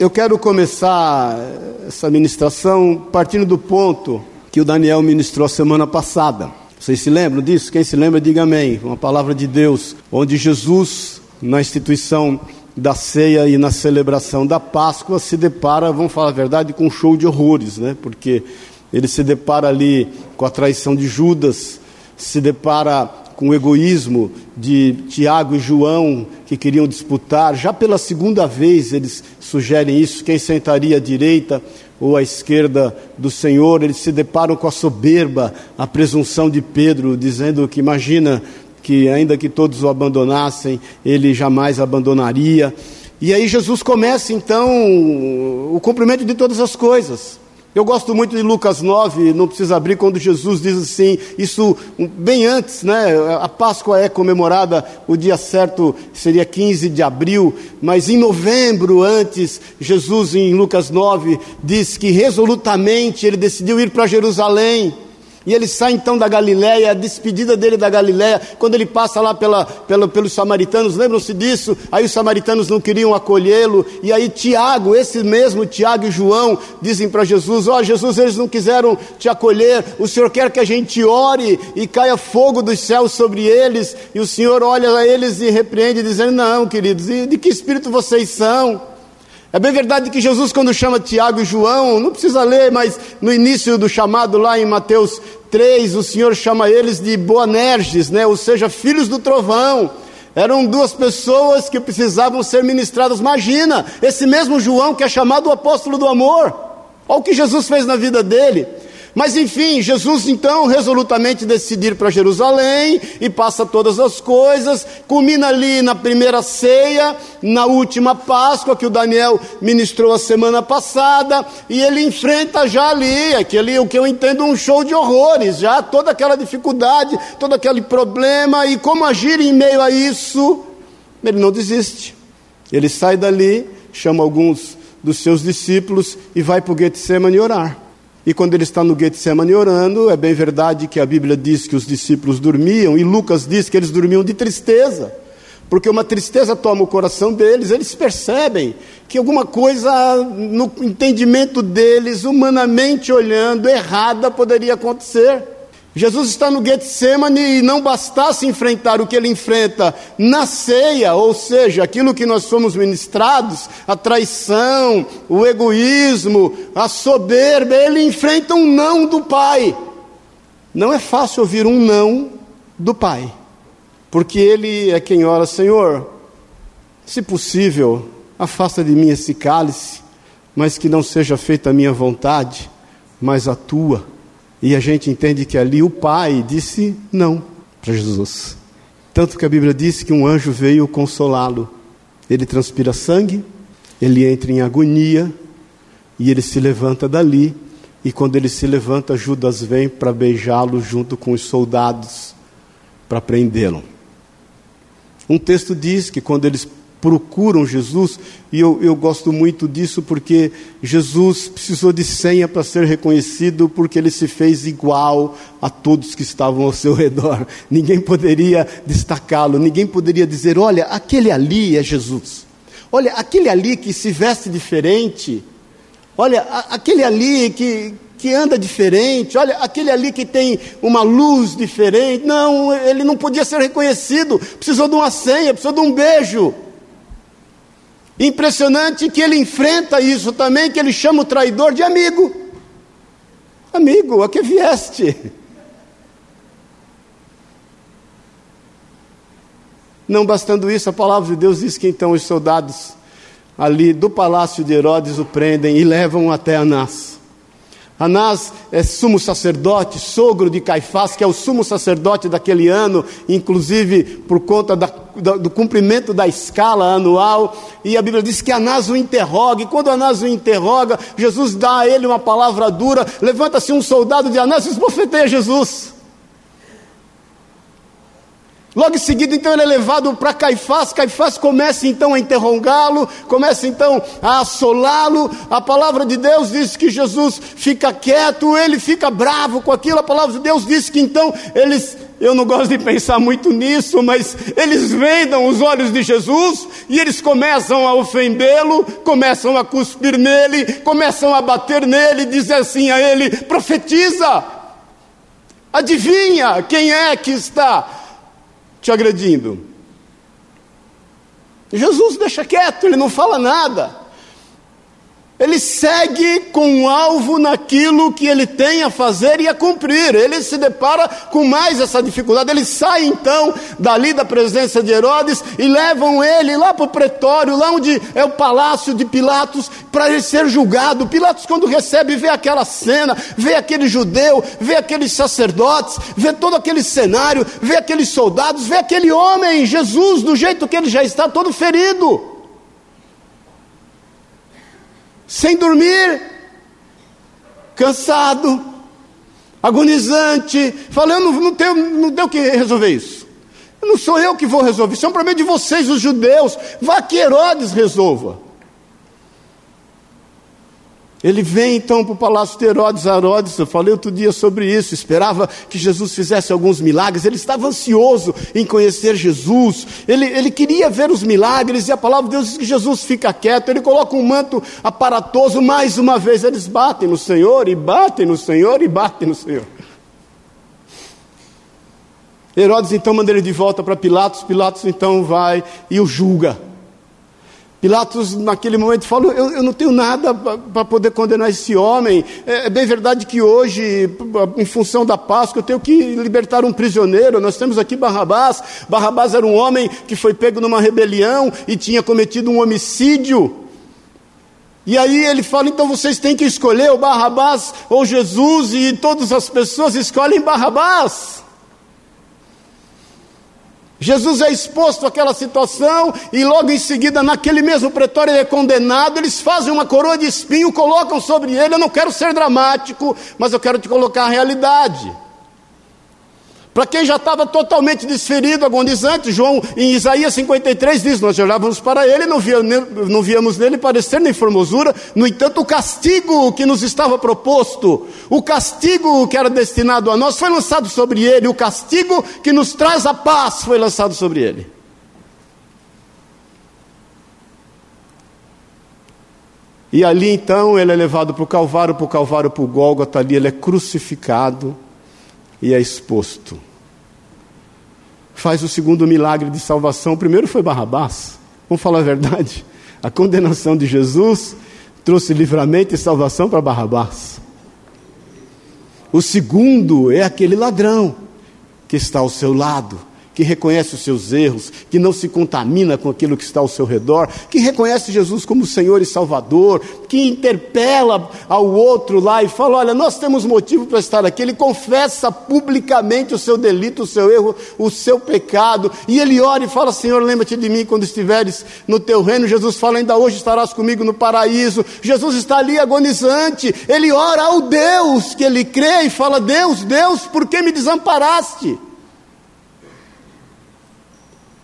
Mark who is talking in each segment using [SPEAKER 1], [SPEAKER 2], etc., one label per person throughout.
[SPEAKER 1] Eu quero começar essa ministração partindo do ponto que o Daniel ministrou semana passada. Vocês se lembram disso? Quem se lembra, diga amém. Uma palavra de Deus, onde Jesus, na instituição da ceia e na celebração da Páscoa, se depara, vamos falar a verdade, com um show de horrores, né? Porque ele se depara ali com a traição de Judas, se depara com o egoísmo de Tiago e João, que queriam disputar. Já pela segunda vez eles sugerem isso: quem sentaria à direita ou à esquerda do Senhor. Eles se deparam com a soberba, a presunção de Pedro, dizendo que imagina que, ainda que todos o abandonassem, ele jamais abandonaria. E aí Jesus começa então o cumprimento de todas as coisas. Eu gosto muito de Lucas 9, não precisa abrir, quando Jesus diz assim, isso bem antes, né? A Páscoa é comemorada, o dia certo seria 15 de abril, mas em novembro antes, Jesus em Lucas 9 diz que resolutamente ele decidiu ir para Jerusalém. E ele sai então da Galiléia, a despedida dele da Galiléia, quando ele passa lá pela, pela, pelos samaritanos, lembram-se disso? Aí os samaritanos não queriam acolhê-lo, e aí Tiago, esse mesmo Tiago e João, dizem para Jesus: Ó oh, Jesus, eles não quiseram te acolher, o Senhor quer que a gente ore e caia fogo dos céus sobre eles, e o Senhor olha a eles e repreende, dizendo: Não, queridos, de que espírito vocês são? É bem verdade que Jesus, quando chama Tiago e João, não precisa ler, mas no início do chamado lá em Mateus 3, o Senhor chama eles de Boanerges, né? ou seja, filhos do trovão. Eram duas pessoas que precisavam ser ministradas. Imagina, esse mesmo João que é chamado o apóstolo do amor. Olha o que Jesus fez na vida dele. Mas enfim, Jesus então resolutamente decide ir para Jerusalém e passa todas as coisas, culmina ali na primeira ceia, na última Páscoa que o Daniel ministrou a semana passada, e ele enfrenta já ali, aquele o que eu entendo um show de horrores, já toda aquela dificuldade, todo aquele problema e como agir em meio a isso. Ele não desiste. Ele sai dali, chama alguns dos seus discípulos e vai para o Getsemane orar. E quando ele está no Getsemane orando, é bem verdade que a Bíblia diz que os discípulos dormiam, e Lucas diz que eles dormiam de tristeza, porque uma tristeza toma o coração deles, eles percebem que alguma coisa no entendimento deles, humanamente olhando, errada poderia acontecer. Jesus está no Getsemane e não bastasse enfrentar o que ele enfrenta na ceia, ou seja, aquilo que nós somos ministrados, a traição, o egoísmo, a soberba, ele enfrenta um não do Pai. Não é fácil ouvir um não do Pai, porque ele é quem ora, Senhor, se possível, afasta de mim esse cálice, mas que não seja feita a minha vontade, mas a tua. E a gente entende que ali o pai disse não para Jesus. Tanto que a Bíblia diz que um anjo veio consolá-lo. Ele transpira sangue, ele entra em agonia e ele se levanta dali. E quando ele se levanta, Judas vem para beijá-lo junto com os soldados para prendê-lo. Um texto diz que quando eles procuram Jesus, e eu, eu gosto muito disso porque Jesus precisou de senha para ser reconhecido, porque ele se fez igual a todos que estavam ao seu redor. Ninguém poderia destacá-lo, ninguém poderia dizer: olha, aquele ali é Jesus. Olha, aquele ali que se veste diferente. Olha, aquele ali que, que anda diferente, olha, aquele ali que tem uma luz diferente. Não, ele não podia ser reconhecido, precisou de uma senha, precisou de um beijo. Impressionante que ele enfrenta isso também, que ele chama o traidor de amigo. Amigo, a que vieste? Não bastando isso, a palavra de Deus diz que então os soldados ali do palácio de Herodes o prendem e levam até Anás. Anás é sumo sacerdote, sogro de Caifás, que é o sumo sacerdote daquele ano, inclusive por conta da, da, do cumprimento da escala anual. E a Bíblia diz que Anás o interroga, e quando Anás o interroga, Jesus dá a ele uma palavra dura. Levanta-se um soldado de Anás e esbofeteia Jesus. Logo em seguida, então, ele é levado para Caifás. Caifás começa então a interrogá-lo, começa então a assolá-lo. A palavra de Deus diz que Jesus fica quieto, ele fica bravo com aquilo. A palavra de Deus diz que então eles Eu não gosto de pensar muito nisso, mas eles vendam os olhos de Jesus e eles começam a ofendê-lo, começam a cuspir nele, começam a bater nele, dizer assim a ele: profetiza, adivinha quem é que está te agredindo. Jesus deixa quieto, ele não fala nada. Ele segue com um alvo naquilo que ele tem a fazer e a cumprir. Ele se depara com mais essa dificuldade. Ele sai então dali da presença de Herodes e levam ele lá para o pretório, lá onde é o palácio de Pilatos, para ele ser julgado. Pilatos, quando recebe, vê aquela cena, vê aquele judeu, vê aqueles sacerdotes, vê todo aquele cenário, vê aqueles soldados, vê aquele homem, Jesus, do jeito que ele já está, todo ferido sem dormir, cansado, agonizante, falando, não, tem, não deu que resolver isso. Não sou eu que vou resolver, isso é um problema de vocês, os judeus. Vá que Herodes resolva. Ele vem então para o palácio de Herodes. Herodes, eu falei outro dia sobre isso, esperava que Jesus fizesse alguns milagres. Ele estava ansioso em conhecer Jesus. Ele, ele queria ver os milagres e a palavra de Deus diz que Jesus fica quieto. Ele coloca um manto aparatoso. Mais uma vez eles batem no Senhor e batem no Senhor e batem no Senhor. Herodes então manda ele de volta para Pilatos. Pilatos então vai e o julga. Pilatos, naquele momento, falou: Eu, eu não tenho nada para poder condenar esse homem. É, é, bem verdade que hoje, em função da Páscoa, eu tenho que libertar um prisioneiro. Nós temos aqui Barrabás. Barrabás era um homem que foi pego numa rebelião e tinha cometido um homicídio. E aí ele fala: então vocês têm que escolher o Barrabás ou Jesus, e todas as pessoas escolhem Barrabás. Jesus é exposto àquela situação e logo em seguida, naquele mesmo pretório, ele é condenado. Eles fazem uma coroa de espinho, colocam sobre ele. Eu não quero ser dramático, mas eu quero te colocar a realidade. Para quem já estava totalmente desferido, agonizante, João em Isaías 53 diz: Nós olhávamos para ele, não, via, não víamos nele parecer nem formosura, no entanto, o castigo que nos estava proposto, o castigo que era destinado a nós, foi lançado sobre ele, o castigo que nos traz a paz foi lançado sobre ele. E ali então ele é levado para o Calvário, para o Calvário, para o Gólgota, ali ele é crucificado e é exposto. Faz o segundo milagre de salvação. O primeiro foi Barrabás. Vamos falar a verdade. A condenação de Jesus trouxe livramento e salvação para Barrabás. O segundo é aquele ladrão que está ao seu lado que reconhece os seus erros, que não se contamina com aquilo que está ao seu redor, que reconhece Jesus como Senhor e Salvador, que interpela ao outro lá e fala: Olha, nós temos motivo para estar aqui. Ele confessa publicamente o seu delito, o seu erro, o seu pecado, e ele ora e fala: Senhor, lembra-te de mim quando estiveres no teu reino. Jesus fala: Ainda hoje estarás comigo no paraíso. Jesus está ali agonizante, ele ora ao Deus que ele crê e fala: Deus, Deus, por que me desamparaste?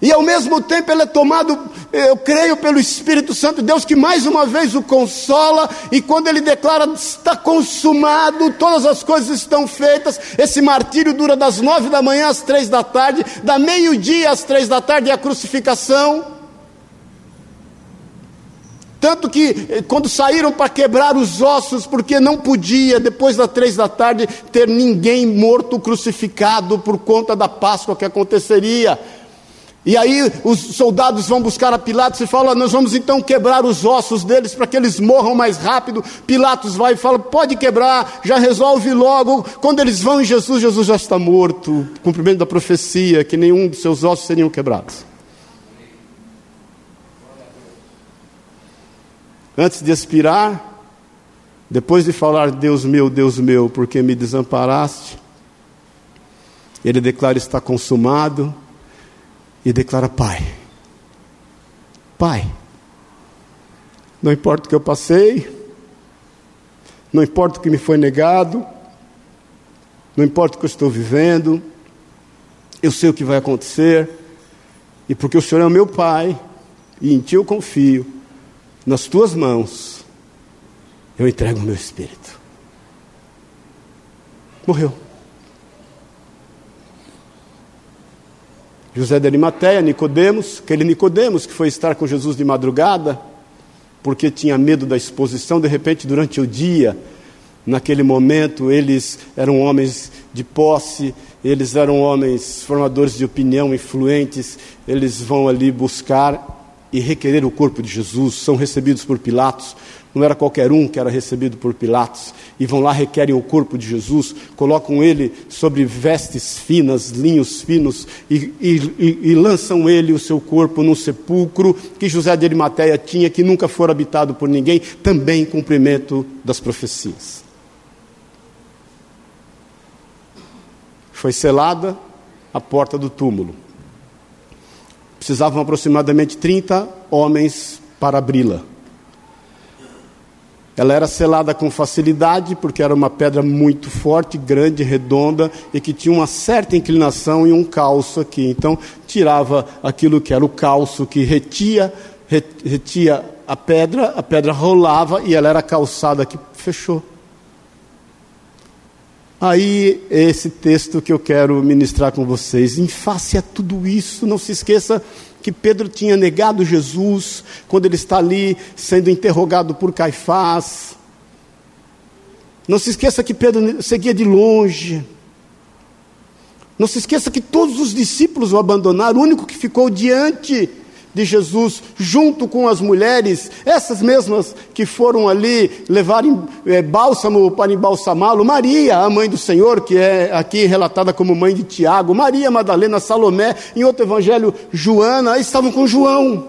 [SPEAKER 1] E ao mesmo tempo ele é tomado, eu creio, pelo Espírito Santo de Deus, que mais uma vez o consola, e quando ele declara, está consumado, todas as coisas estão feitas, esse martírio dura das nove da manhã às três da tarde, da meio-dia às três da tarde é a crucificação. Tanto que eh, quando saíram para quebrar os ossos, porque não podia, depois das três da tarde, ter ninguém morto crucificado por conta da Páscoa que aconteceria. E aí os soldados vão buscar a Pilatos e falam: Nós vamos então quebrar os ossos deles para que eles morram mais rápido. Pilatos vai e fala: Pode quebrar, já resolve logo. Quando eles vão em Jesus, Jesus já está morto. Cumprimento da profecia que nenhum dos seus ossos seriam quebrados. Antes de expirar, depois de falar: Deus meu, Deus meu, porque me desamparaste, ele declara: Está consumado e declara: Pai, Pai, não importa o que eu passei, não importa o que me foi negado, não importa o que eu estou vivendo, eu sei o que vai acontecer, e porque o Senhor é o meu Pai, e em Ti eu confio, nas Tuas mãos, eu entrego o meu espírito. Morreu. José de Arimateia, Nicodemos, aquele Nicodemos que foi estar com Jesus de madrugada, porque tinha medo da exposição, de repente, durante o dia, naquele momento, eles eram homens de posse, eles eram homens formadores de opinião, influentes, eles vão ali buscar e requerer o corpo de Jesus, são recebidos por Pilatos. Não era qualquer um que era recebido por Pilatos. E vão lá, requerem o corpo de Jesus, colocam ele sobre vestes finas, linhos finos, e, e, e, lançam ele, o seu corpo, num sepulcro que José de Arimateia tinha, que nunca foi habitado por ninguém, também cumprimento das profecias. Foi selada a porta do túmulo. Precisavam aproximadamente 30 homens para abri-la. Ela era selada com facilidade, porque era uma pedra muito forte, grande, redonda e que tinha uma certa inclinação e um calço aqui. Então, tirava aquilo que era o calço que retia, retia a pedra, a pedra rolava e ela era calçada aqui, fechou. Aí, esse texto que eu quero ministrar com vocês. Em face a tudo isso, não se esqueça que Pedro tinha negado Jesus quando ele está ali sendo interrogado por Caifás. Não se esqueça que Pedro seguia de longe. Não se esqueça que todos os discípulos o abandonaram, o único que ficou diante de Jesus, junto com as mulheres, essas mesmas que foram ali levar é, bálsamo para embalsamá-lo, Maria, a mãe do Senhor, que é aqui relatada como mãe de Tiago, Maria Madalena, Salomé, em outro evangelho, Joana, estavam com João.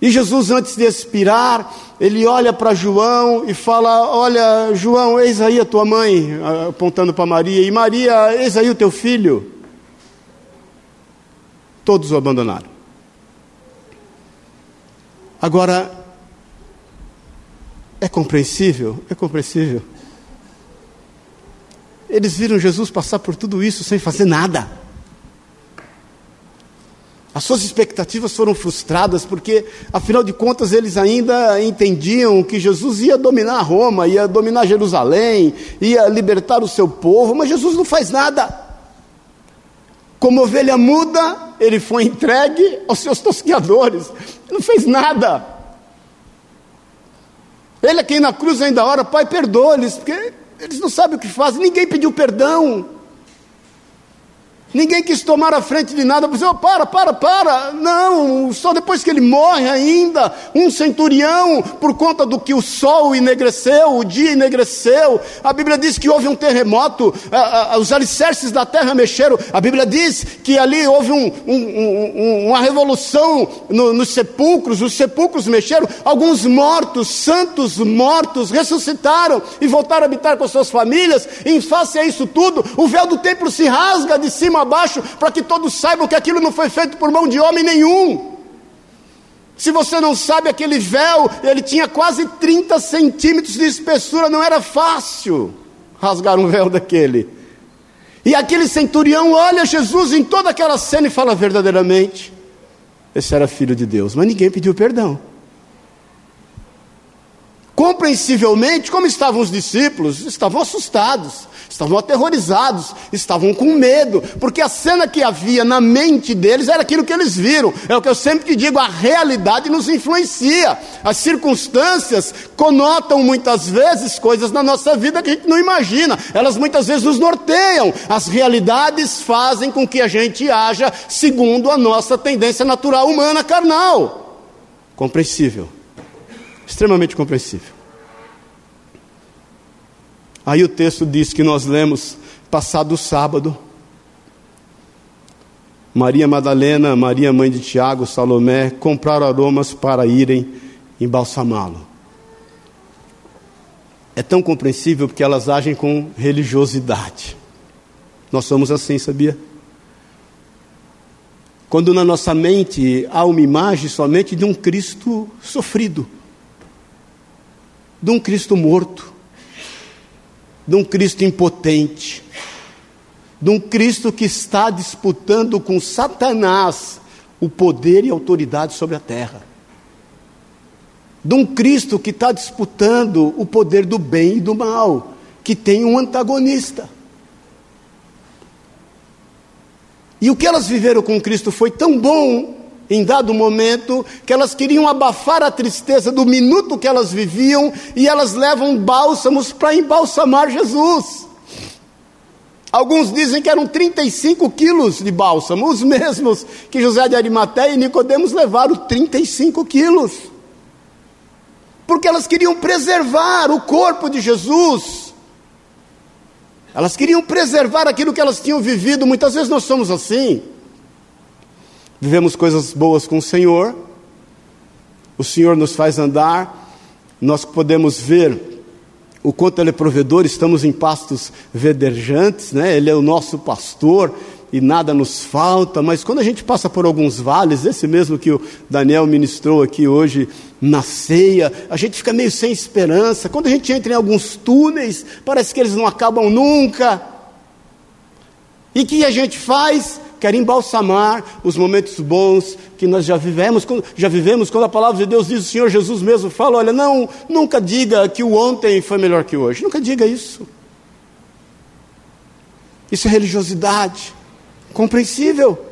[SPEAKER 1] E Jesus, antes de expirar, ele olha para João e fala: Olha, João, eis aí a tua mãe, apontando para Maria, e Maria, eis aí o teu filho. Todos o abandonaram. Agora, é compreensível? É compreensível. Eles viram Jesus passar por tudo isso sem fazer nada. As suas expectativas foram frustradas porque, afinal de contas, eles ainda entendiam que Jesus ia dominar Roma, ia dominar Jerusalém, ia libertar o seu povo, mas Jesus não faz nada. Como ovelha muda, ele foi entregue aos seus tosqueadores. Não fez nada. Ele é quem na cruz ainda ora, Pai, perdoa-lhes, porque eles não sabem o que fazem. Ninguém pediu perdão. Ninguém quis tomar a frente de nada, disse, oh, para, para, para. Não, só depois que ele morre ainda, um centurião, por conta do que o sol enegreceu, o dia enegreceu. A Bíblia diz que houve um terremoto, os alicerces da terra mexeram. A Bíblia diz que ali houve um, um, um, uma revolução no, nos sepulcros, os sepulcros mexeram. Alguns mortos, santos mortos, ressuscitaram e voltaram a habitar com suas famílias. E em face a isso tudo, o véu do templo se rasga de cima abaixo, para que todos saibam que aquilo não foi feito por mão de homem nenhum. Se você não sabe, aquele véu, ele tinha quase 30 centímetros de espessura, não era fácil rasgar um véu daquele. E aquele centurião olha Jesus em toda aquela cena e fala verdadeiramente: esse era filho de Deus, mas ninguém pediu perdão. Compreensivelmente, como estavam os discípulos, estavam assustados estavam aterrorizados, estavam com medo, porque a cena que havia na mente deles era aquilo que eles viram. É o que eu sempre digo: a realidade nos influencia. As circunstâncias conotam muitas vezes coisas na nossa vida que a gente não imagina, elas muitas vezes nos norteiam. As realidades fazem com que a gente haja segundo a nossa tendência natural humana carnal. Compreensível, extremamente compreensível. Aí o texto diz que nós lemos, passado sábado, Maria Madalena, Maria mãe de Tiago, Salomé, compraram aromas para irem embalsamá-lo. É tão compreensível porque elas agem com religiosidade. Nós somos assim, sabia? Quando na nossa mente há uma imagem somente de um Cristo sofrido, de um Cristo morto, de um Cristo impotente, de um Cristo que está disputando com Satanás o poder e autoridade sobre a terra, de um Cristo que está disputando o poder do bem e do mal, que tem um antagonista. E o que elas viveram com Cristo foi tão bom em dado momento que elas queriam abafar a tristeza do minuto que elas viviam e elas levam bálsamos para embalsamar Jesus. Alguns dizem que eram 35 quilos de bálsamo, os mesmos que José de Arimateia e Nicodemos levaram 35 quilos. Porque elas queriam preservar o corpo de Jesus. Elas queriam preservar aquilo que elas tinham vivido. Muitas vezes nós somos assim. Vivemos coisas boas com o Senhor. O Senhor nos faz andar. Nós podemos ver o quanto Ele é provedor, estamos em pastos verdejantes, né? Ele é o nosso pastor e nada nos falta, mas quando a gente passa por alguns vales, esse mesmo que o Daniel ministrou aqui hoje na ceia, a gente fica meio sem esperança. Quando a gente entra em alguns túneis, parece que eles não acabam nunca. E que a gente faz? quer embalsamar os momentos bons que nós já vivemos, já vivemos, quando a palavra de Deus diz, o Senhor Jesus mesmo fala, olha, não, nunca diga que o ontem foi melhor que hoje, nunca diga isso. Isso é religiosidade, compreensível.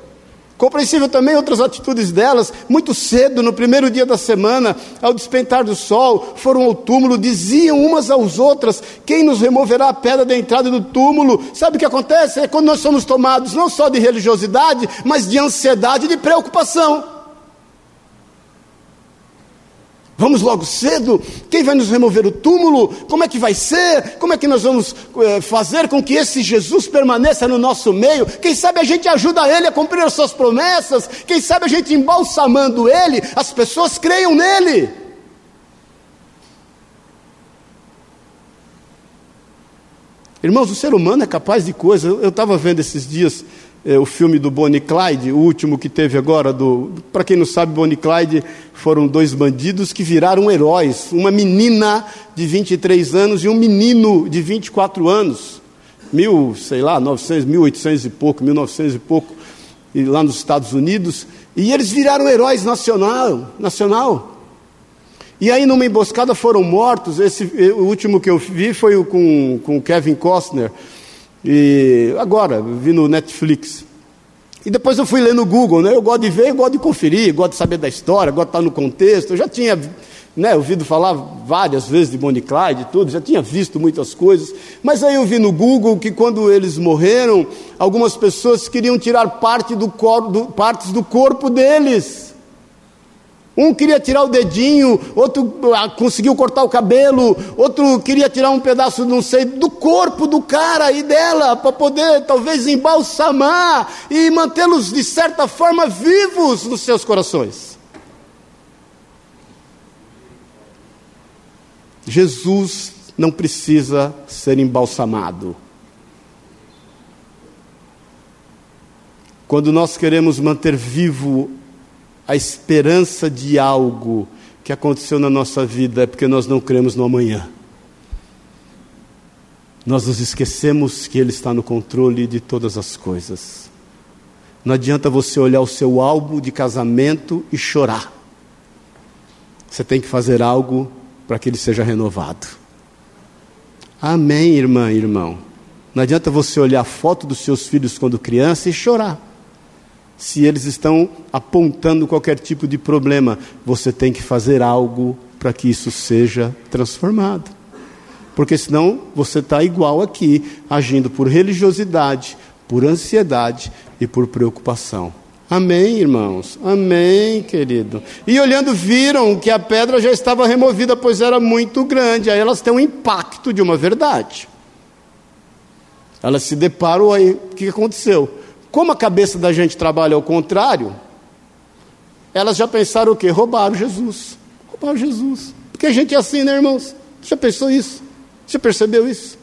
[SPEAKER 1] Compreensível também outras atitudes delas, muito cedo, no primeiro dia da semana, ao despentar do sol, foram ao túmulo, diziam umas às outras: Quem nos removerá a pedra da entrada do túmulo? Sabe o que acontece? É quando nós somos tomados não só de religiosidade, mas de ansiedade e de preocupação. Vamos logo cedo? Quem vai nos remover o túmulo? Como é que vai ser? Como é que nós vamos é, fazer com que esse Jesus permaneça no nosso meio? Quem sabe a gente ajuda ele a cumprir as suas promessas? Quem sabe a gente embalsamando ele, as pessoas creiam nele? Irmãos, o ser humano é capaz de coisas. Eu estava vendo esses dias é, o filme do Bonnie Clyde, o último que teve agora, do, para quem não sabe, Bonnie Clyde foram dois bandidos que viraram heróis, uma menina de 23 anos e um menino de 24 anos, mil, sei lá, 900, 1800 e pouco, 1900 e pouco, e lá nos Estados Unidos, e eles viraram heróis nacional, nacional. E aí numa emboscada foram mortos, esse, o último que eu vi foi o com, com Kevin Costner, e agora, vi no Netflix. E depois eu fui ler no Google, né? Eu gosto de ver, eu gosto de conferir, gosto de saber da história, gosto de estar no contexto. Eu já tinha né, ouvido falar várias vezes de Bonnie Clyde e tudo, já tinha visto muitas coisas. Mas aí eu vi no Google que quando eles morreram, algumas pessoas queriam tirar parte do cor, do, partes do corpo deles. Um queria tirar o dedinho, outro ah, conseguiu cortar o cabelo, outro queria tirar um pedaço, não sei, do corpo do cara e dela, para poder talvez embalsamar e mantê-los de certa forma vivos nos seus corações. Jesus não precisa ser embalsamado. Quando nós queremos manter vivo a esperança de algo que aconteceu na nossa vida é porque nós não cremos no amanhã. Nós nos esquecemos que Ele está no controle de todas as coisas. Não adianta você olhar o seu álbum de casamento e chorar. Você tem que fazer algo para que ele seja renovado. Amém, irmã e irmão. Não adianta você olhar a foto dos seus filhos quando criança e chorar se eles estão apontando qualquer tipo de problema, você tem que fazer algo para que isso seja transformado. Porque senão você está igual aqui, agindo por religiosidade, por ansiedade e por preocupação. Amém, irmãos? Amém, querido. E olhando, viram que a pedra já estava removida, pois era muito grande. Aí elas têm um impacto de uma verdade. Elas se deparam aí, o que aconteceu? Como a cabeça da gente trabalha ao contrário, elas já pensaram o quê? Roubaram Jesus. Roubaram Jesus. Porque a gente é assim, né, irmãos? Você já pensou isso? Você percebeu isso?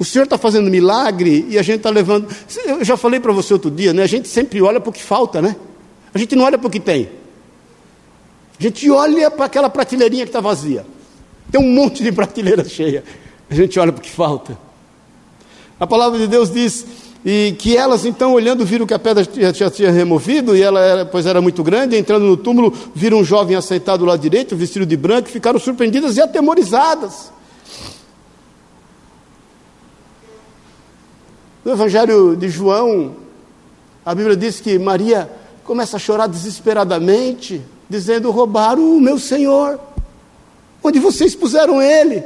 [SPEAKER 1] O Senhor está fazendo milagre e a gente está levando. Eu já falei para você outro dia, né? A gente sempre olha para o que falta, né? A gente não olha para o que tem. A gente olha para aquela prateleirinha que está vazia. Tem um monte de prateleira cheia. A gente olha para o que falta. A palavra de Deus diz e que elas então olhando viram que a pedra já tinha removido e ela era, pois era muito grande, entrando no túmulo, viram um jovem assentado lá direito, vestido de branco, e ficaram surpreendidas e atemorizadas. No Evangelho de João, A Bíblia diz que Maria começa a chorar desesperadamente, dizendo: Roubaram o meu Senhor. Onde vocês puseram ele?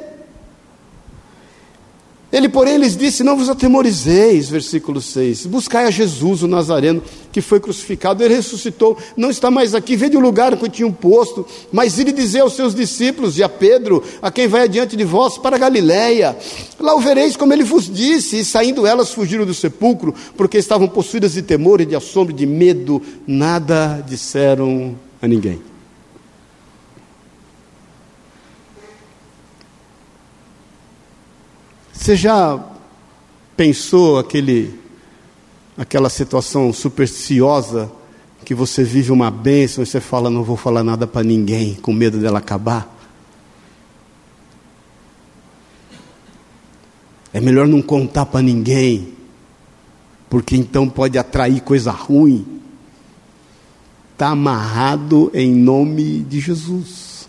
[SPEAKER 1] Ele, porém, lhes disse: Não vos atemorizeis, versículo 6. Buscai a Jesus, o Nazareno, que foi crucificado, ele ressuscitou, não está mais aqui, vede o lugar que tinha um posto, mas ele dizer aos seus discípulos e a Pedro, a quem vai adiante de vós, para Galiléia. Lá o vereis como ele vos disse, e saindo elas fugiram do sepulcro, porque estavam possuídas de temor e de assombro e de medo, nada disseram a ninguém. Você já pensou aquele, aquela situação supersticiosa que você vive uma bênção e você fala, não vou falar nada para ninguém, com medo dela acabar? É melhor não contar para ninguém, porque então pode atrair coisa ruim. Está amarrado em nome de Jesus.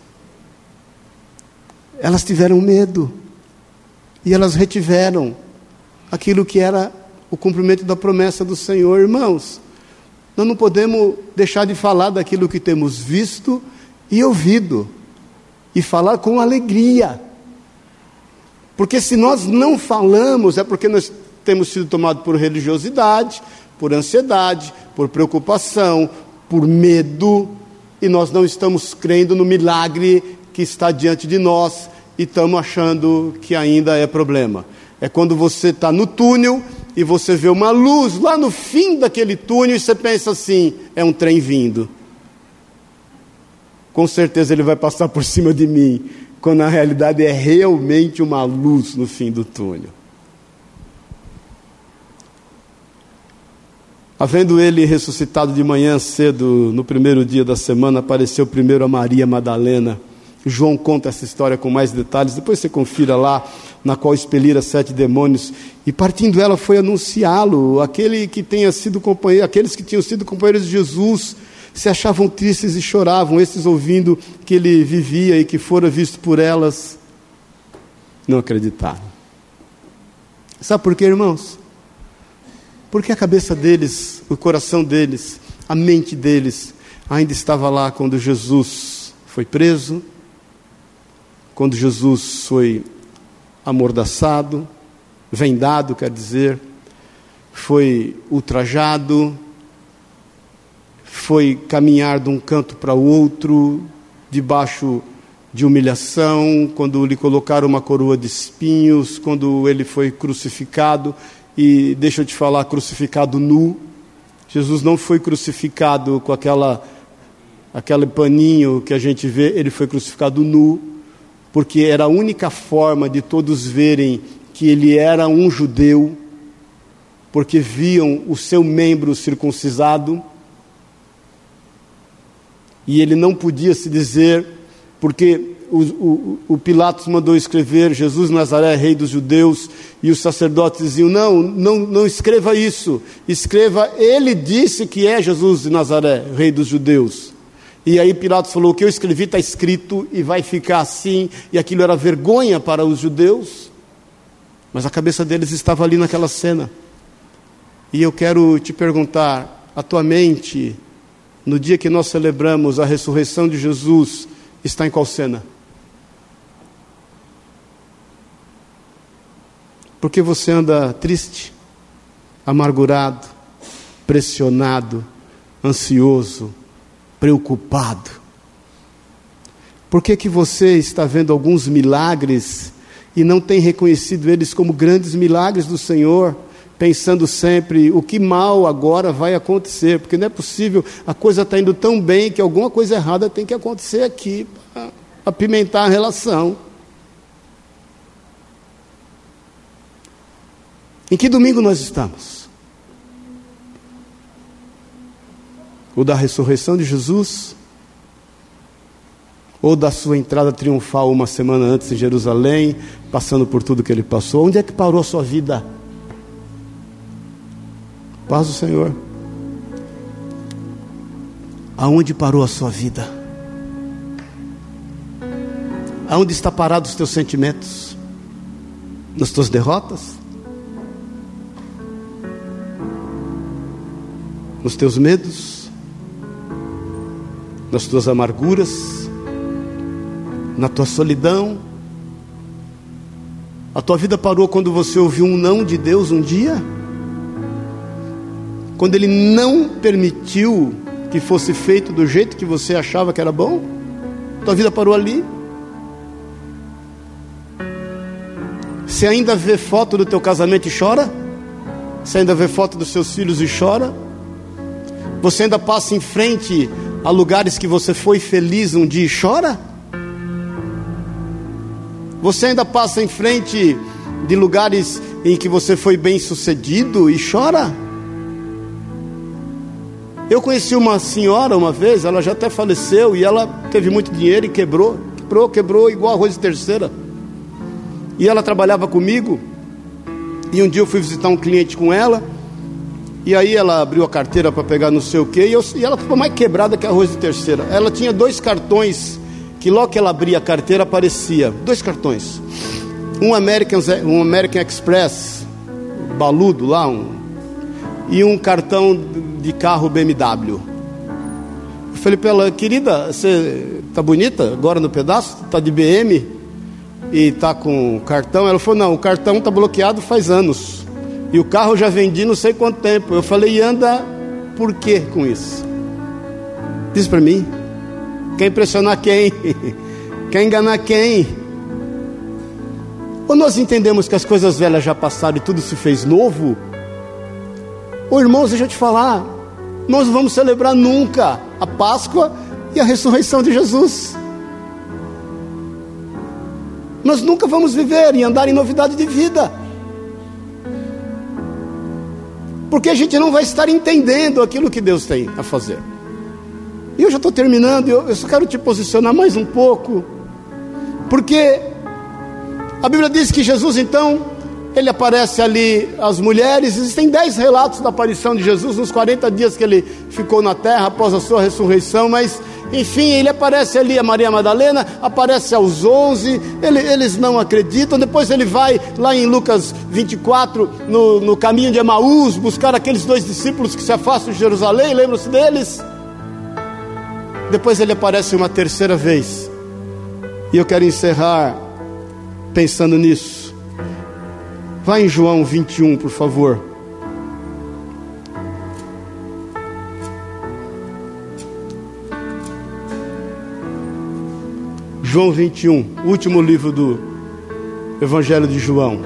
[SPEAKER 1] Elas tiveram medo. E elas retiveram aquilo que era o cumprimento da promessa do Senhor. Irmãos, nós não podemos deixar de falar daquilo que temos visto e ouvido, e falar com alegria. Porque se nós não falamos, é porque nós temos sido tomados por religiosidade, por ansiedade, por preocupação, por medo, e nós não estamos crendo no milagre que está diante de nós e estamos achando que ainda é problema. É quando você está no túnel e você vê uma luz lá no fim daquele túnel e você pensa assim: é um trem vindo. Com certeza ele vai passar por cima de mim, quando na realidade é realmente uma luz no fim do túnel. Havendo ele ressuscitado de manhã cedo, no primeiro dia da semana, apareceu primeiro a Maria Madalena João conta essa história com mais detalhes, depois você confira lá, na qual expelira sete demônios, e partindo ela foi anunciá-lo, aquele que tenha sido companheiro, aqueles que tinham sido companheiros de Jesus, se achavam tristes e choravam, esses ouvindo que ele vivia e que fora visto por elas, não acreditaram. Sabe por quê, irmãos? Porque a cabeça deles, o coração deles, a mente deles, ainda estava lá quando Jesus foi preso, quando Jesus foi amordaçado, vendado, quer dizer, foi ultrajado, foi caminhar de um canto para o outro, debaixo de humilhação, quando lhe colocaram uma coroa de espinhos, quando ele foi crucificado, e deixa eu te falar, crucificado nu. Jesus não foi crucificado com aquela aquele paninho que a gente vê, ele foi crucificado nu porque era a única forma de todos verem que ele era um judeu, porque viam o seu membro circuncisado, e ele não podia se dizer, porque o, o, o, Pilatos mandou escrever Jesus Nazaré, rei dos judeus, e os sacerdotes diziam: não, não, não escreva isso, escreva, ele disse que é Jesus de Nazaré, rei dos judeus. E aí Pilatos falou: O que eu escrevi está escrito e vai ficar assim. E aquilo era vergonha para os judeus. Mas a cabeça deles estava ali naquela cena. E eu quero te perguntar: a tua mente, no dia que nós celebramos a ressurreição de Jesus, está em qual cena? Porque você anda triste, amargurado, pressionado, ansioso, preocupado? Por que, que você está vendo alguns milagres e não tem reconhecido eles como grandes milagres do Senhor, pensando sempre o que mal agora vai acontecer? Porque não é possível, a coisa está indo tão bem que alguma coisa errada tem que acontecer aqui para apimentar a relação. Em que domingo nós estamos? Ou da ressurreição de Jesus, ou da sua entrada triunfal uma semana antes em Jerusalém, passando por tudo que ele passou. Onde é que parou a sua vida? Paz do Senhor. Aonde parou a sua vida? Aonde está parado os teus sentimentos? Nas tuas derrotas? nos teus medos, nas tuas amarguras, na tua solidão. A tua vida parou quando você ouviu um não de Deus um dia? Quando Ele não permitiu que fosse feito do jeito que você achava que era bom? Tua vida parou ali? Você ainda vê foto do teu casamento e chora? Você ainda vê foto dos seus filhos e chora? Você ainda passa em frente a lugares que você foi feliz um dia e chora? Você ainda passa em frente de lugares em que você foi bem sucedido e chora? Eu conheci uma senhora uma vez, ela já até faleceu e ela teve muito dinheiro e quebrou, quebrou, quebrou igual arroz de terceira. E ela trabalhava comigo. E um dia eu fui visitar um cliente com ela. E aí ela abriu a carteira para pegar não sei o quê, e, eu, e ela ficou mais quebrada que arroz de terceira. Ela tinha dois cartões, que logo que ela abria a carteira aparecia, dois cartões. Um American, um American Express, baludo lá, um, e um cartão de carro BMW. Eu falei para ela, querida, você tá bonita agora no pedaço? Tá de BM e tá com cartão? Ela falou, não, o cartão tá bloqueado faz anos. E o carro já vendi não sei quanto tempo. Eu falei, e anda por quê com isso? Diz para mim. Quer impressionar quem? Quer enganar quem? Ou nós entendemos que as coisas velhas já passaram e tudo se fez novo? Ou irmãos, deixa eu te falar, nós não vamos celebrar nunca a Páscoa e a ressurreição de Jesus. Nós nunca vamos viver e andar em novidade de vida. Porque a gente não vai estar entendendo aquilo que Deus tem a fazer. E eu já estou terminando, eu, só quero te posicionar mais um pouco, porque a Bíblia diz que Jesus então, ele aparece ali às mulheres, existem dez relatos da aparição de Jesus nos 40 dias que ele ficou na terra após a sua ressurreição, mas enfim, ele aparece ali a Maria Madalena, aparece aos 11, ele, eles não acreditam. Depois ele vai lá em Lucas 24, no, no caminho de Emaús, buscar aqueles dois discípulos que se afastam de Jerusalém, lembram-se deles? Depois ele aparece uma terceira vez. E eu quero encerrar pensando nisso. Vai em João 21, por favor. João 21, último livro do Evangelho de João.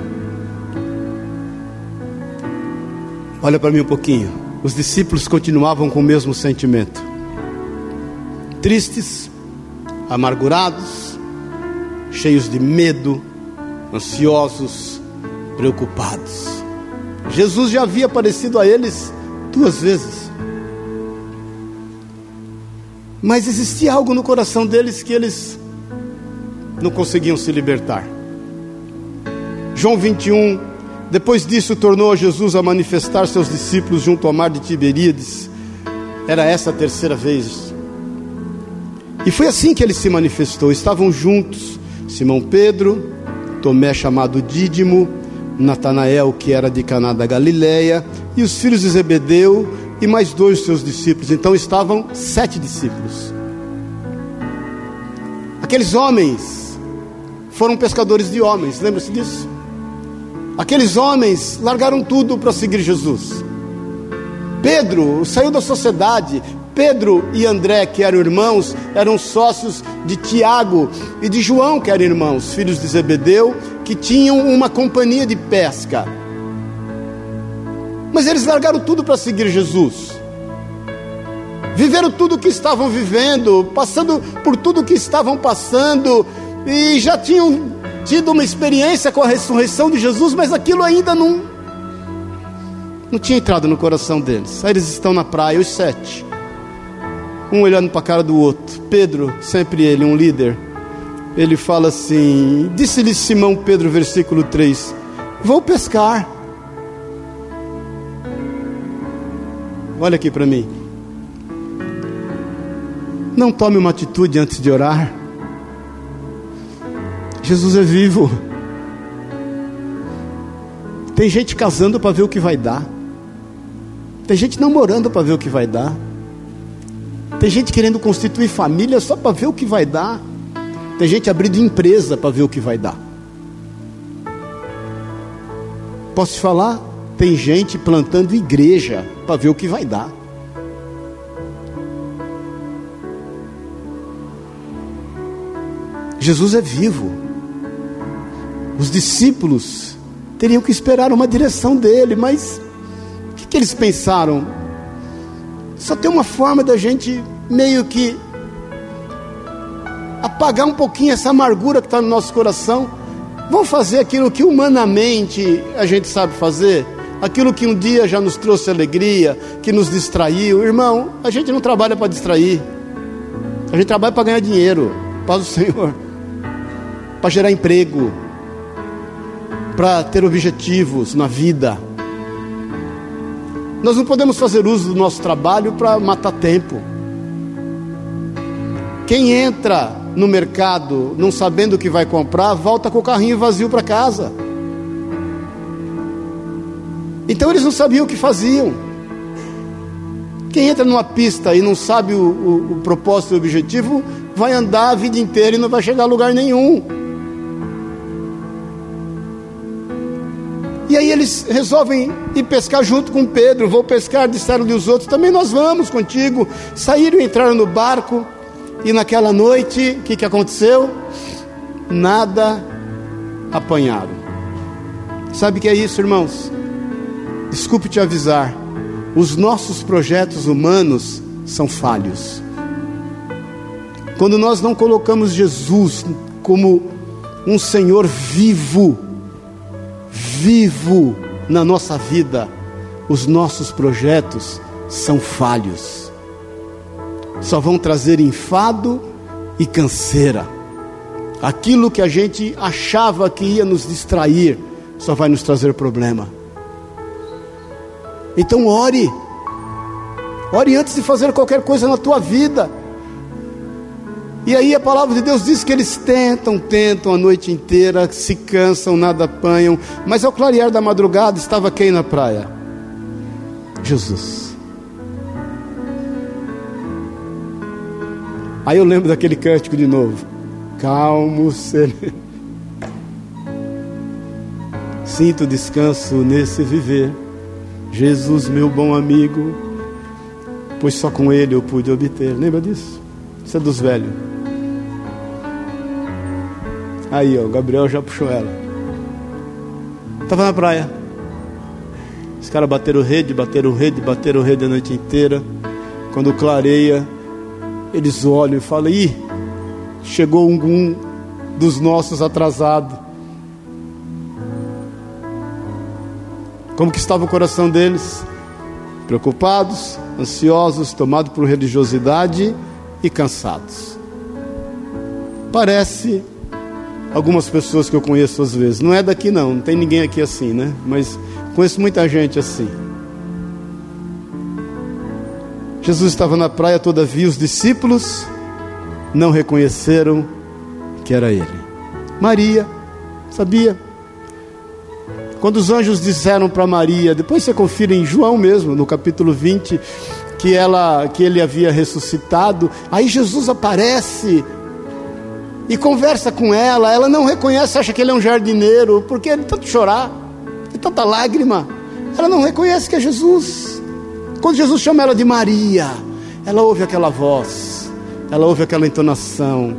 [SPEAKER 1] Olha para mim um pouquinho. Os discípulos continuavam com o mesmo sentimento. Tristes, amargurados, cheios de medo, ansiosos, preocupados. Jesus já havia aparecido a eles duas vezes. Mas existia algo no coração deles que eles não conseguiam se libertar. João 21, depois disso tornou Jesus a manifestar seus discípulos junto ao mar de Tiberíades. Era essa a terceira vez. E foi assim que ele se manifestou. Estavam juntos Simão Pedro, Tomé chamado Dídimo, Natanael, que era de Caná da Galileia, e os filhos de Zebedeu e mais dois seus discípulos. Então estavam sete discípulos. Aqueles homens foram pescadores de homens, lembra-se disso? Aqueles homens largaram tudo para seguir Jesus. Pedro saiu da sociedade. Pedro e André, que eram irmãos, eram sócios de Tiago e de João, que eram irmãos, filhos de Zebedeu, que tinham uma companhia de pesca. Mas eles largaram tudo para seguir Jesus. Viveram tudo o que estavam vivendo, passando por tudo o que estavam passando, e já tinham tido uma experiência com a ressurreição de Jesus, mas aquilo ainda não não tinha entrado no coração deles. Aí eles estão na praia, os sete, um olhando para a cara do outro. Pedro, sempre ele, um líder, ele fala assim: Disse-lhe Simão Pedro, versículo 3: Vou pescar. Olha aqui para mim. Não tome uma atitude antes de orar. Jesus é vivo. Tem gente casando para ver o que vai dar. Tem gente namorando para ver o que vai dar. Tem gente querendo constituir família só para ver o que vai dar. Tem gente abrindo empresa para ver o que vai dar. Posso te falar? Tem gente plantando igreja para ver o que vai dar. Jesus é vivo. Os discípulos teriam que esperar uma direção dele, mas o que, que eles pensaram? Só tem uma forma da gente meio que apagar um pouquinho essa amargura que está no nosso coração. Vamos fazer aquilo que humanamente a gente sabe fazer, aquilo que um dia já nos trouxe alegria, que nos distraiu. Irmão, a gente não trabalha para distrair, a gente trabalha para ganhar dinheiro, paz do Senhor para gerar emprego, para ter objetivos na vida. Nós não podemos fazer uso do nosso trabalho para matar tempo. Quem entra no mercado não sabendo o que vai comprar, volta com o carrinho vazio para casa. Então eles não sabiam o que faziam. Quem entra numa pista e não sabe o, o, o propósito e o objetivo, vai andar a vida inteira e não vai chegar a lugar nenhum. E aí eles resolvem ir pescar junto com Pedro. Vou pescar, disseram-lhe os outros, também nós vamos contigo. Saíram e entraram no barco. E naquela noite, o que, que aconteceu? Nada apanharam. Sabe o que é isso, irmãos? Desculpe te avisar. Os nossos projetos humanos são falhos. Quando nós não colocamos Jesus como um Senhor vivo, vivo na nossa vida, os nossos projetos são falhos, só vão trazer enfado e canseira. Aquilo que a gente achava que ia nos distrair, só vai nos trazer problema. Então ore, ore antes de fazer qualquer coisa na tua vida. E aí a palavra de Deus diz que eles tentam, tentam a noite inteira, se cansam, nada apanham, mas ao clarear da madrugada estava quem na praia? Jesus. Aí eu lembro daquele cântico de novo. Calmo, sereno. Sinto descanso nesse viver. Jesus, meu bom amigo, pois só com ele eu pude obter. Lembra disso? Isso é dos velhos. Aí, ó, o Gabriel já puxou ela. Tava na praia. Os caras bateram rede, bateram rede, bateram rede a noite inteira. Quando clareia, eles olham e falam: Ih, chegou um, dos nossos atrasado. Como que estava o coração deles? Preocupados, ansiosos, tomados por religiosidade e cansados. Parece algumas pessoas que eu conheço às vezes. Não é daqui não, não tem ninguém aqui assim, né? Mas conheço muita gente assim. Jesus estava na praia, todavia os discípulos não reconheceram que era ele. Maria, sabia? Quando os anjos disseram para Maria, depois você confira em João mesmo, no capítulo 20, que ela que ele havia ressuscitado, aí Jesus aparece e conversa com ela, ela não reconhece, acha que ele é um jardineiro, porque ele tanto chorar, de tanta lágrima, ela não reconhece que é Jesus. Quando Jesus chama ela de Maria, ela ouve aquela voz, ela ouve aquela entonação,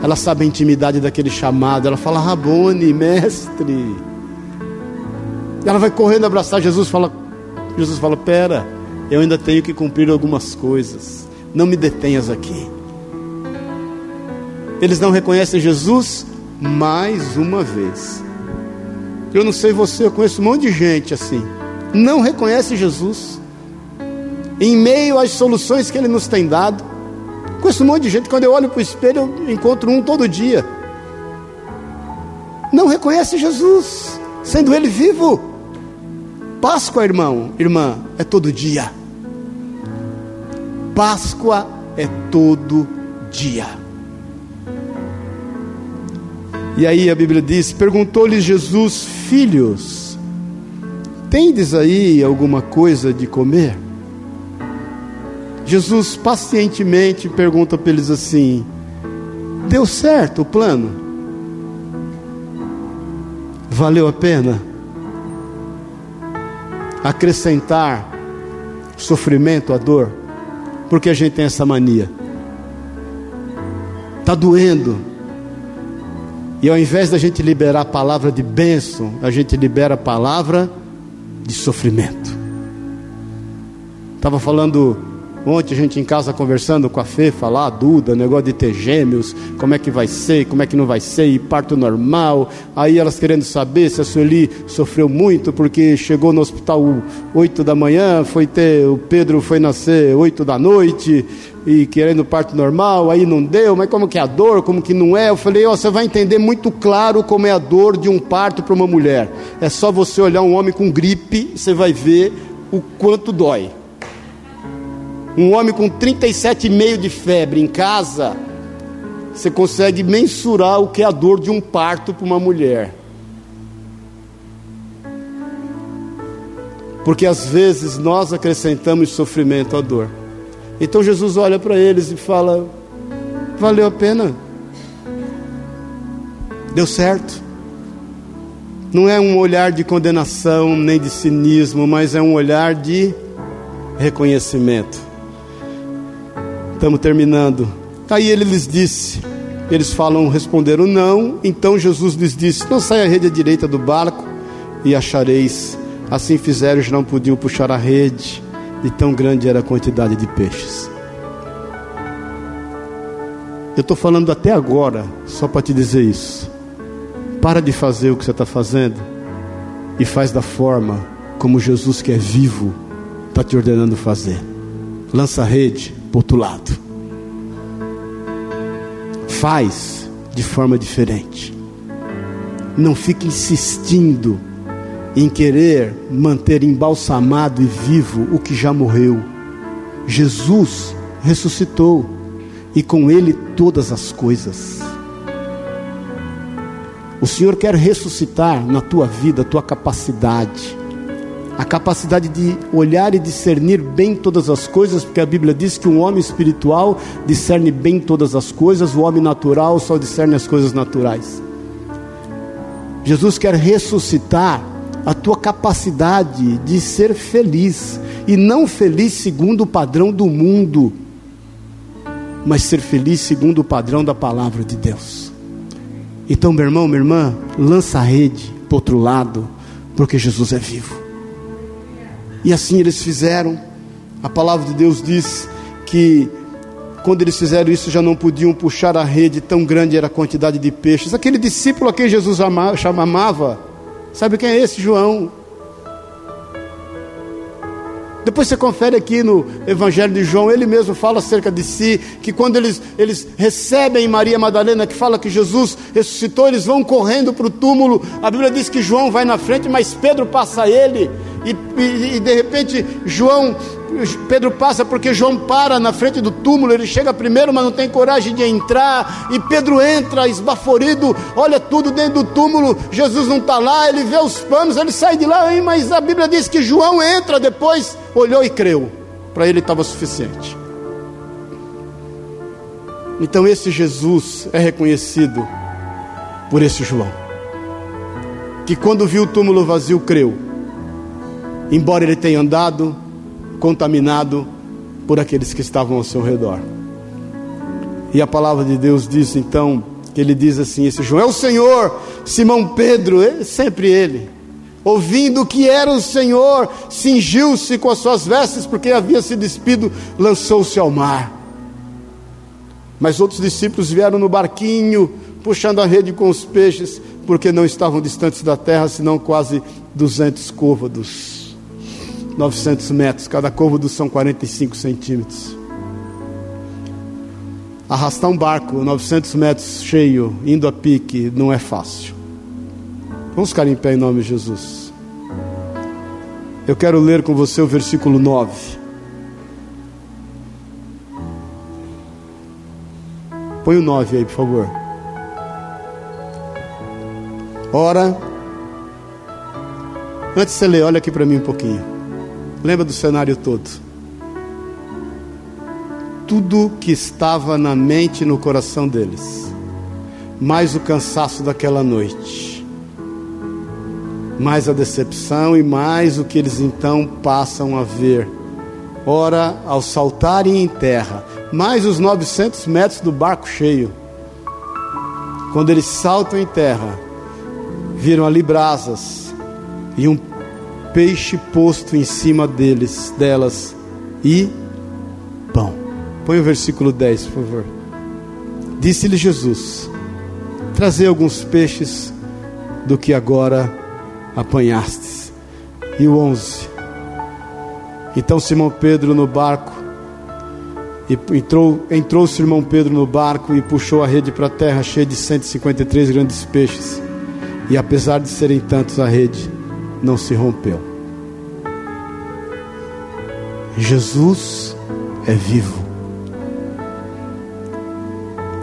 [SPEAKER 1] ela sabe a intimidade daquele chamado, ela fala, Rabone, mestre. Ela vai correndo abraçar Jesus, fala, Jesus fala, pera, eu ainda tenho que cumprir algumas coisas, não me detenhas aqui. Eles não reconhecem Jesus mais uma vez. Eu não sei você, eu conheço um monte de gente assim. Não reconhece Jesus. Em meio às soluções que Ele nos tem dado. Conheço um monte de gente, quando eu olho para o espelho, eu encontro um todo dia. Não reconhece Jesus, sendo Ele vivo. Páscoa, irmão, irmã, é todo dia. Páscoa é todo dia. E aí a Bíblia diz: Perguntou-lhe Jesus, filhos, tendes aí alguma coisa de comer? Jesus pacientemente pergunta para eles assim: Deu certo o plano? Valeu a pena? Acrescentar sofrimento à dor? Porque a gente tem essa mania. Está doendo. E ao invés da gente liberar a palavra de bênção, a gente libera a palavra de sofrimento. Estava falando Ontem a gente em casa conversando com a Fê, falar, a Duda, negócio de ter gêmeos, como é que vai ser, como é que não vai ser, e parto normal. Aí elas querendo saber se a Sueli sofreu muito, porque chegou no hospital 8 da manhã, foi ter, o Pedro foi nascer 8 da noite, e querendo parto normal, aí não deu, mas como que é a dor, como que não é? Eu falei, ó, você vai entender muito claro como é a dor de um parto para uma mulher. É só você olhar um homem com gripe, você vai ver o quanto dói. Um homem com 37,5 de febre em casa, você consegue mensurar o que é a dor de um parto para uma mulher. Porque às vezes nós acrescentamos sofrimento à dor. Então Jesus olha para eles e fala: valeu a pena, deu certo. Não é um olhar de condenação nem de cinismo, mas é um olhar de reconhecimento. Estamos terminando. Aí ele lhes disse: eles falam, responderam não. Então Jesus lhes disse: Não saia a rede à direita do barco e achareis. Assim fizeram, já não podiam puxar a rede, e tão grande era a quantidade de peixes. Eu estou falando até agora, só para te dizer isso. Para de fazer o que você está fazendo e faz da forma como Jesus, que é vivo, está te ordenando fazer. Lança a rede, para outro lado. Faz de forma diferente. Não fique insistindo em querer manter embalsamado e vivo o que já morreu. Jesus ressuscitou e com ele todas as coisas. O Senhor quer ressuscitar na tua vida a tua capacidade a capacidade de olhar e discernir bem todas as coisas, porque a Bíblia diz que um homem espiritual discerne bem todas as coisas, o homem natural só discerne as coisas naturais. Jesus quer ressuscitar a tua capacidade de ser feliz, e não feliz segundo o padrão do mundo, mas ser feliz segundo o padrão da palavra de Deus. Então, meu irmão, minha irmã, lança a rede para outro lado, porque Jesus é vivo. E assim eles fizeram. A palavra de Deus diz que quando eles fizeram isso já não podiam puxar a rede, tão grande era a quantidade de peixes. Aquele discípulo a quem Jesus amava, sabe quem é esse? João. Depois você confere aqui no Evangelho de João, ele mesmo fala acerca de si, que quando eles, eles recebem Maria Madalena, que fala que Jesus ressuscitou, eles vão correndo para o túmulo. A Bíblia diz que João vai na frente, mas Pedro passa ele, e, e, e de repente João Pedro passa porque João para na frente do túmulo, ele chega primeiro, mas não tem coragem de entrar, e Pedro entra esbaforido, olha tudo dentro do túmulo, Jesus não está lá, ele vê os panos, ele sai de lá, mas a Bíblia diz que João entra depois, olhou e creu, para ele estava suficiente. Então esse Jesus é reconhecido por esse João, que quando viu o túmulo vazio creu, embora ele tenha andado contaminado por aqueles que estavam ao seu redor. E a palavra de Deus diz então, que ele diz assim: esse João é o Senhor, Simão Pedro, é sempre ele. Ouvindo que era o Senhor, cingiu-se com as suas vestes, porque havia se despido, lançou-se ao mar. Mas outros discípulos vieram no barquinho, puxando a rede com os peixes, porque não estavam distantes da terra, senão quase duzentos côvados. 900 metros, cada côvado são 45 centímetros. Arrastar um barco 900 metros cheio, indo a pique, não é fácil. Vamos ficar em pé em nome de Jesus. Eu quero ler com você o versículo 9. Põe o 9 aí, por favor. Ora, antes de você ler, olha aqui para mim um pouquinho. Lembra do cenário todo. tudo que estava na mente e no coração deles, mais o cansaço daquela noite, mais a decepção e mais o que eles então passam a ver. Ora, ao saltarem em terra, mais os 900 metros do barco cheio, quando eles saltam em terra, viram ali brasas e um peixe posto em cima deles, delas e pão. Põe o versículo 10, por favor. Disse-lhe Jesus: Trazei alguns peixes do que agora apanhastes. E o 11. Então Simão Pedro no barco e entrou, entrou Simão Pedro no barco e puxou a rede para a terra cheia de 153 grandes peixes. E apesar de serem tantos, a rede não se rompeu. Jesus é vivo.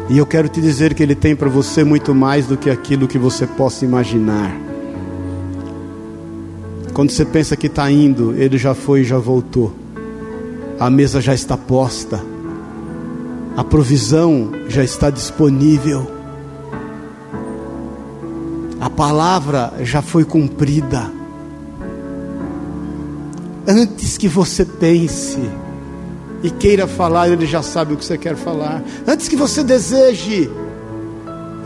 [SPEAKER 1] E eu quero te dizer que Ele tem para você muito mais do que aquilo que você possa imaginar. Quando você pensa que está indo, Ele já foi e já voltou. A mesa já está posta. A provisão já está disponível. A palavra já foi cumprida. Antes que você pense, e queira falar, Ele já sabe o que você quer falar. Antes que você deseje,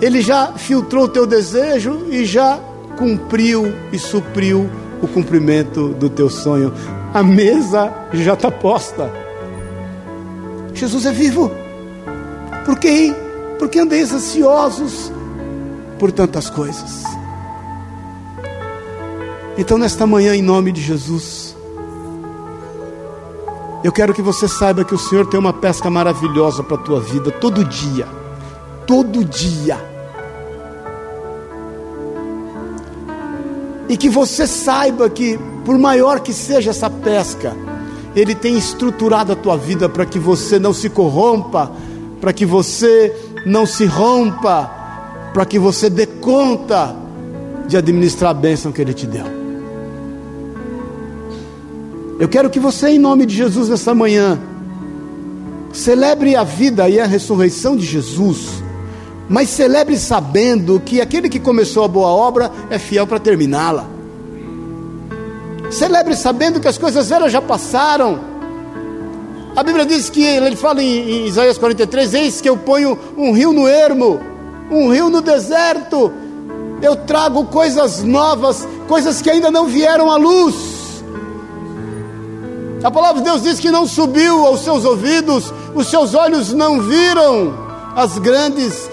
[SPEAKER 1] Ele já filtrou o teu desejo e já cumpriu e supriu o cumprimento do teu sonho. A mesa já está posta. Jesus é vivo. Por quem? Porque andeis ansiosos por tantas coisas. Então, nesta manhã, em nome de Jesus, eu quero que você saiba que o Senhor tem uma pesca maravilhosa para a tua vida, todo dia. Todo dia. E que você saiba que, por maior que seja essa pesca, Ele tem estruturado a tua vida para que você não se corrompa, para que você não se rompa, para que você dê conta de administrar a bênção que Ele te deu. Eu quero que você, em nome de Jesus, nessa manhã, celebre a vida e a ressurreição de Jesus, mas celebre sabendo que aquele que começou a boa obra é fiel para terminá-la. Celebre sabendo que as coisas elas já passaram. A Bíblia diz que ele fala em, em Isaías 43: Eis que eu ponho um rio no ermo, um rio no deserto. Eu trago coisas novas, coisas que ainda não vieram à luz. A palavra de Deus diz que não subiu aos seus ouvidos, os seus olhos não viram as grandes,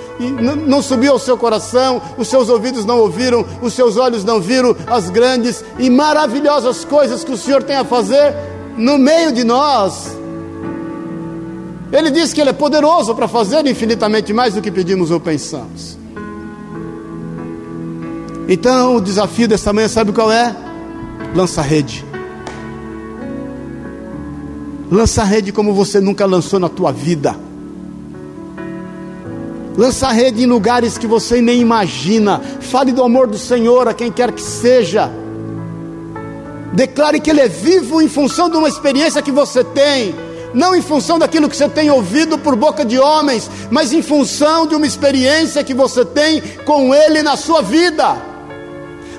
[SPEAKER 1] não subiu ao seu coração, os seus ouvidos não ouviram, os seus olhos não viram as grandes e maravilhosas coisas que o Senhor tem a fazer no meio de nós. Ele diz que Ele é poderoso para fazer infinitamente mais do que pedimos ou pensamos. Então, o desafio desta manhã, sabe qual é? Lança rede. Lança rede como você nunca lançou na tua vida. Lança rede em lugares que você nem imagina. Fale do amor do Senhor a quem quer que seja. Declare que Ele é vivo em função de uma experiência que você tem, não em função daquilo que você tem ouvido por boca de homens, mas em função de uma experiência que você tem com Ele na sua vida.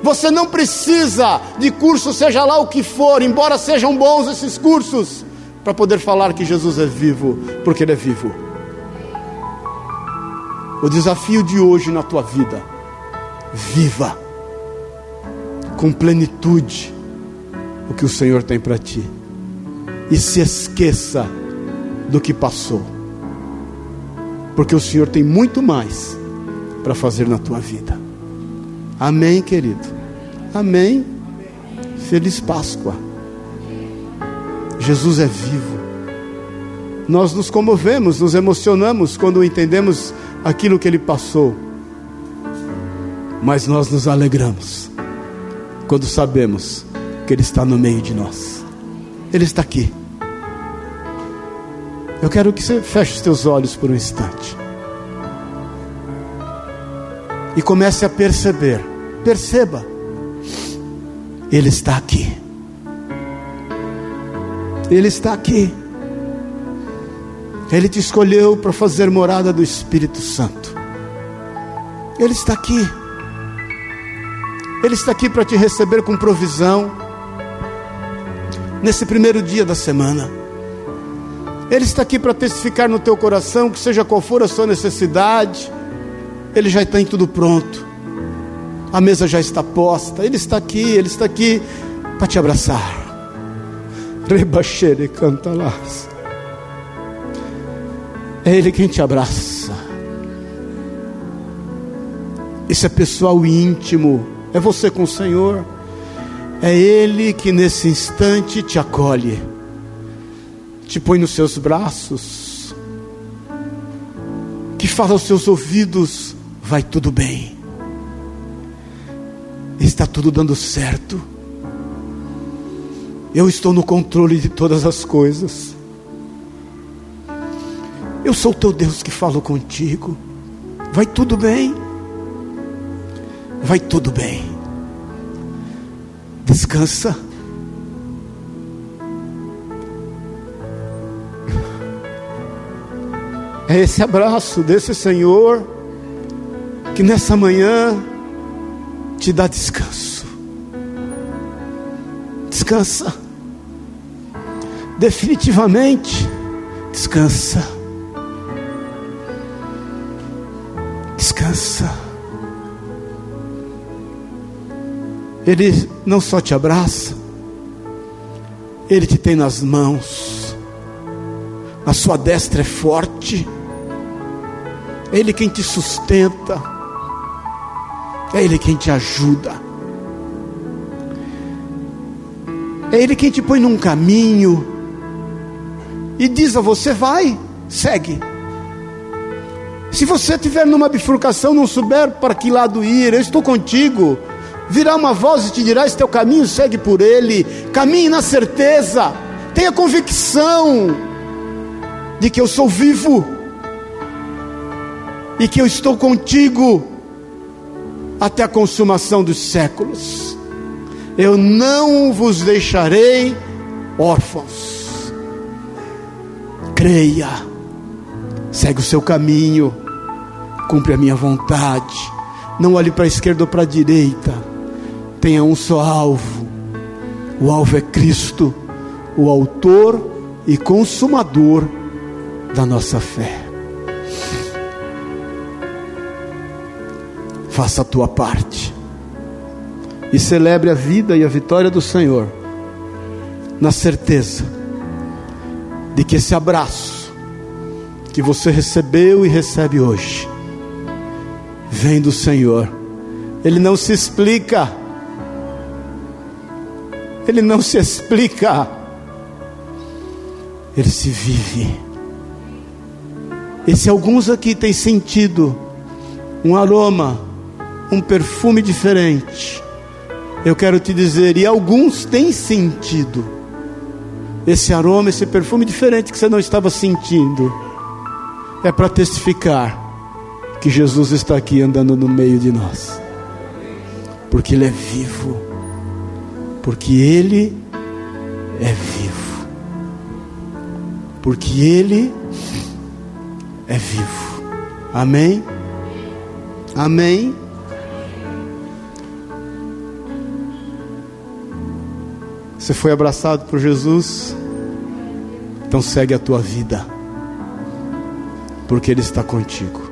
[SPEAKER 1] Você não precisa de curso, seja lá o que for, embora sejam bons esses cursos para poder falar que Jesus é vivo, porque Ele é vivo. O desafio de hoje na tua vida, viva com plenitude o que o Senhor tem para ti, e se esqueça do que passou, porque o Senhor tem muito mais para fazer na tua vida. Amém, querido. Amém. Feliz Páscoa. Jesus é vivo. Nós nos comovemos, nos emocionamos quando entendemos aquilo que ele passou. Mas nós nos alegramos quando sabemos que ele está no meio de nós. Ele está aqui. Eu quero que você feche os teus olhos por um instante. E comece a perceber. Perceba. Ele está aqui. Ele está aqui. Ele te escolheu para fazer morada do Espírito Santo. Ele está aqui. Ele está aqui para te receber com provisão. Nesse primeiro dia da semana. Ele está aqui para testificar no teu coração que seja qual for a sua necessidade, Ele já está em tudo pronto. A mesa já está posta. Ele está aqui, Ele está aqui para te abraçar. Rebaxere cantalas. É Ele quem te abraça. Isso é pessoal íntimo. É você com o Senhor. É Ele que nesse instante te acolhe, te põe nos seus braços, que fala aos seus ouvidos: vai tudo bem, está tudo dando certo. Eu estou no controle de todas as coisas. Eu sou o teu Deus que falo contigo. Vai tudo bem. Vai tudo bem. Descansa. É esse abraço desse Senhor que nessa manhã te dá descanso. Descansa. Definitivamente. Descansa. Descansa. Ele não só te abraça, Ele te tem nas mãos, a sua destra é forte, Ele quem te sustenta, é Ele quem te ajuda, é Ele quem te põe num caminho e diz a você: vai, segue. Se você estiver numa bifurcação, não souber para que lado ir, eu estou contigo virá uma voz e te dirá: Esse teu caminho segue por ele. Caminhe na certeza, tenha convicção de que eu sou vivo e que eu estou contigo até a consumação dos séculos. Eu não vos deixarei órfãos. Creia, segue o seu caminho, cumpre a minha vontade. Não olhe para a esquerda ou para a direita tenha um só alvo. O alvo é Cristo, o Autor e Consumador da nossa fé. Faça a tua parte e celebre a vida e a vitória do Senhor, na certeza de que esse abraço que você recebeu e recebe hoje vem do Senhor. Ele não se explica ele não se explica, ele se vive. E se alguns aqui têm sentido um aroma, um perfume diferente, eu quero te dizer, e alguns têm sentido esse aroma, esse perfume diferente que você não estava sentindo, é para testificar que Jesus está aqui andando no meio de nós, porque Ele é vivo porque Ele é vivo. Porque Ele é vivo. Amém? Amém? Você foi abraçado por Jesus? Então segue a tua vida, porque Ele está contigo.